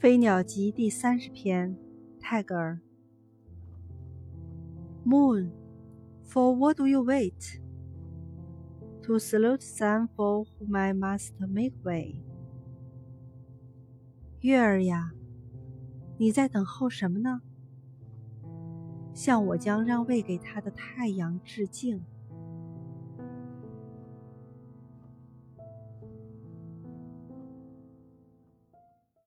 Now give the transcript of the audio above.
飞鸟集第三十篇，泰戈尔。Moon, for what do you wait? To salute sun for whom I must make way. 月儿呀，你在等候什么呢？向我将让位给他的太阳致敬。